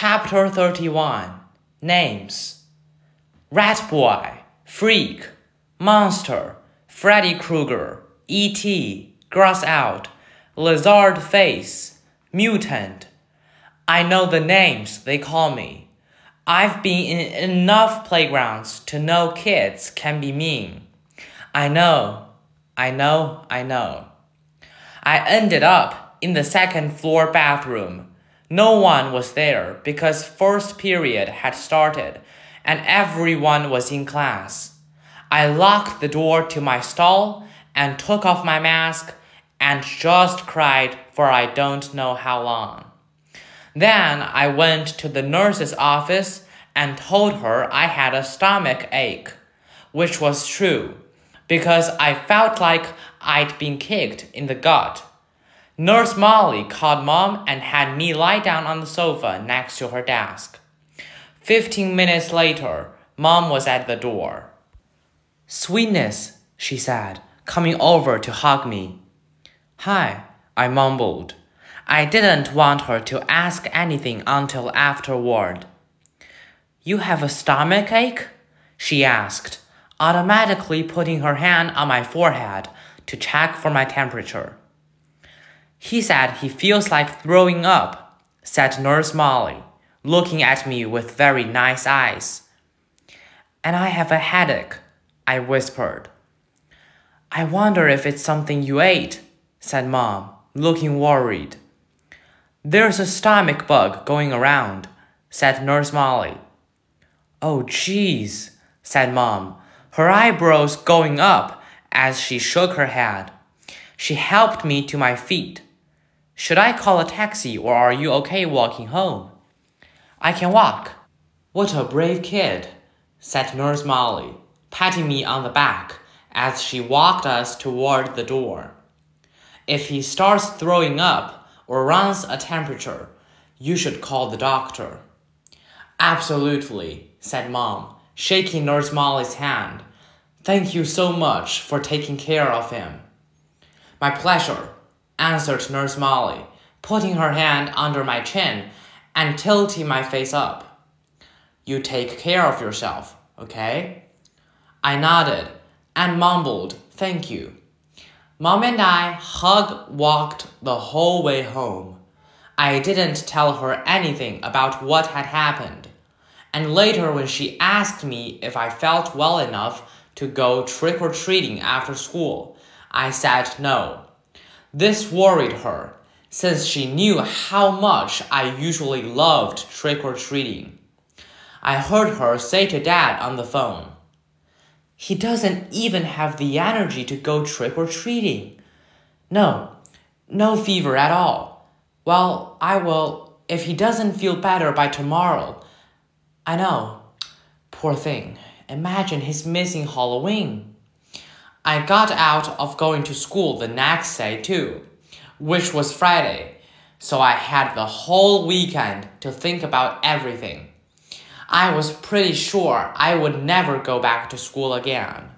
Chapter 31 Names Rat Boy, Freak, Monster, Freddy Krueger, E.T., Gross Out, Lizard Face, Mutant. I know the names they call me. I've been in enough playgrounds to know kids can be mean. I know, I know, I know. I ended up in the second floor bathroom. No one was there because first period had started and everyone was in class. I locked the door to my stall and took off my mask and just cried for I don't know how long. Then I went to the nurse's office and told her I had a stomach ache, which was true because I felt like I'd been kicked in the gut. Nurse Molly called mom and had me lie down on the sofa next to her desk. Fifteen minutes later, mom was at the door. Sweetness, she said, coming over to hug me. Hi, I mumbled. I didn't want her to ask anything until afterward. You have a stomach ache? she asked, automatically putting her hand on my forehead to check for my temperature. He said he feels like throwing up, said Nurse Molly, looking at me with very nice eyes. And I have a headache, I whispered. I wonder if it's something you ate, said Mom, looking worried. There's a stomach bug going around, said Nurse Molly. Oh, jeez, said Mom, her eyebrows going up as she shook her head. She helped me to my feet. Should I call a taxi or are you okay walking home? I can walk. What a brave kid, said Nurse Molly, patting me on the back as she walked us toward the door. If he starts throwing up or runs a temperature, you should call the doctor. Absolutely, said Mom, shaking Nurse Molly's hand. Thank you so much for taking care of him. My pleasure, answered Nurse Molly, putting her hand under my chin and tilting my face up. You take care of yourself, okay? I nodded and mumbled, Thank you. Mom and I hug walked the whole way home. I didn't tell her anything about what had happened. And later, when she asked me if I felt well enough to go trick or treating after school, I said no. This worried her, since she knew how much I usually loved trick or treating. I heard her say to Dad on the phone, He doesn't even have the energy to go trick or treating. No, no fever at all. Well, I will, if he doesn't feel better by tomorrow. I know. Poor thing. Imagine he's missing Halloween. I got out of going to school the next day too, which was Friday, so I had the whole weekend to think about everything. I was pretty sure I would never go back to school again.